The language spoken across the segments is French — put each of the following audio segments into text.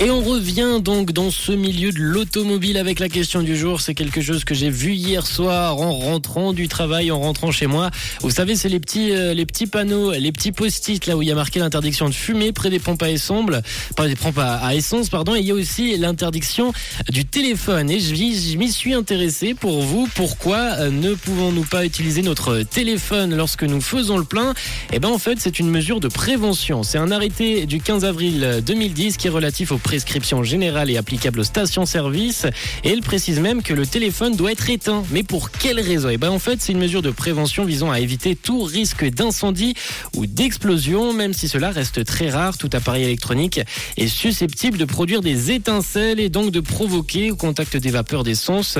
Et on revient donc dans ce milieu de l'automobile avec la question du jour. C'est quelque chose que j'ai vu hier soir en rentrant du travail, en rentrant chez moi. Vous savez, c'est les petits, euh, les petits panneaux, les petits post-it là où il y a marqué l'interdiction de fumer près des pompes à essence, pas des pompes à, essence, pardon. Et il y a aussi l'interdiction du téléphone. Et je, je m'y suis intéressé pour vous. Pourquoi euh, ne pouvons-nous pas utiliser notre téléphone lorsque nous faisons le plein? Eh ben en fait, c'est une mesure de prévention. C'est un arrêté du 15 avril 2010 qui est relatif au prescription générale et applicable aux stations-service. Et elle précise même que le téléphone doit être éteint. Mais pour quelle raison? Eh ben en fait, c'est une mesure de prévention visant à éviter tout risque d'incendie ou d'explosion, même si cela reste très rare. Tout appareil électronique est susceptible de produire des étincelles et donc de provoquer au contact des vapeurs d'essence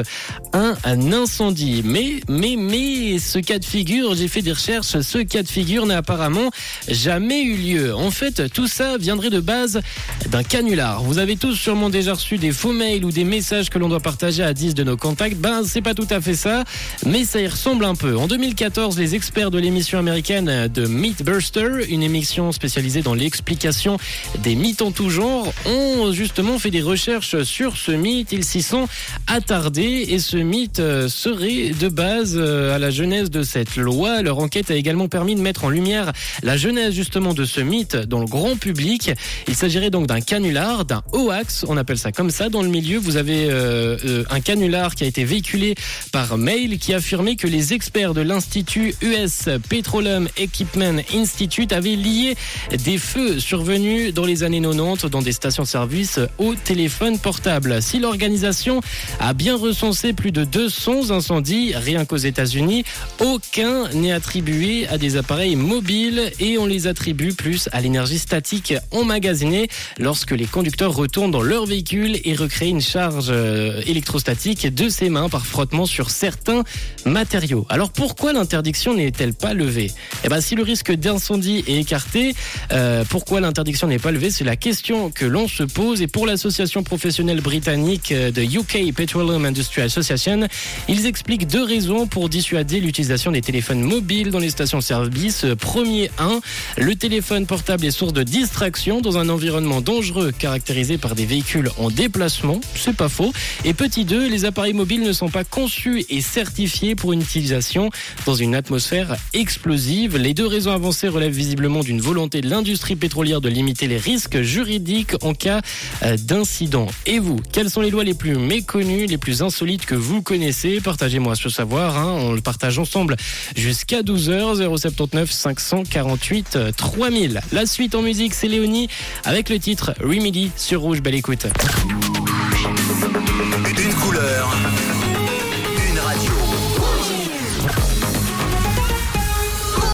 un, un incendie. Mais, mais, mais, ce cas de figure, j'ai fait des recherches, ce cas de figure n'a apparemment jamais eu lieu. En fait, tout ça viendrait de base d'un canular. Vous avez tous sûrement déjà reçu des faux mails ou des messages que l'on doit partager à 10 de nos contacts. Ben, c'est pas tout à fait ça, mais ça y ressemble un peu. En 2014, les experts de l'émission américaine de Mythbuster, une émission spécialisée dans l'explication des mythes en tout genre, ont justement fait des recherches sur ce mythe. Ils s'y sont attardés et ce mythe serait de base à la genèse de cette loi. Leur enquête a également permis de mettre en lumière la genèse justement de ce mythe dans le grand public. Il s'agirait donc d'un canular, d'un hoax, on appelle ça comme ça. Dans le milieu, vous avez euh, euh, un canular qui a été véhiculé par mail qui affirmait que les experts de l'Institut US Petroleum Equipment Institute avaient lié des feux survenus dans les années 90 dans des stations-service au téléphone portable. Si l'organisation a bien recensé plus de 200 incendies, rien qu'aux États-Unis, aucun n'est attribué à des appareils mobiles et on les attribue plus à l'énergie statique emmagasinée lorsque les conducteurs retournent dans leur véhicule et recréent une charge euh, électrostatique de ses mains par frottement sur certains matériaux. Alors pourquoi l'interdiction n'est-elle pas levée? Eh ben si le risque d'incendie est écarté, euh, pourquoi l'interdiction n'est pas levée? C'est la question que l'on se pose et pour l'association professionnelle britannique euh, de UK Petroleum Industry Association, ils expliquent deux raisons pour dissuader l'utilisation des téléphones mobiles dans les stations-service. Premier 1, le téléphone portable est source de distraction dans un environnement dangereux caractérisé par des véhicules en déplacement, c'est pas faux. Et petit 2, les appareils mobiles ne sont pas conçus et certifiés pour une utilisation dans une atmosphère explosive. Les deux raisons avancées relèvent visiblement d'une volonté de l'industrie pétrolière de limiter les risques juridiques en cas euh, d'incident. Et vous, quelles sont les lois les plus méconnues, les plus insolites que vous connaissez? Partagez-moi ce savoir, hein. on le partage ensemble jusqu'à 12h, 079 548 3000. La suite en musique, c'est Léonie avec le titre Remedy sur Rouge. Belle écoute. Une couleur.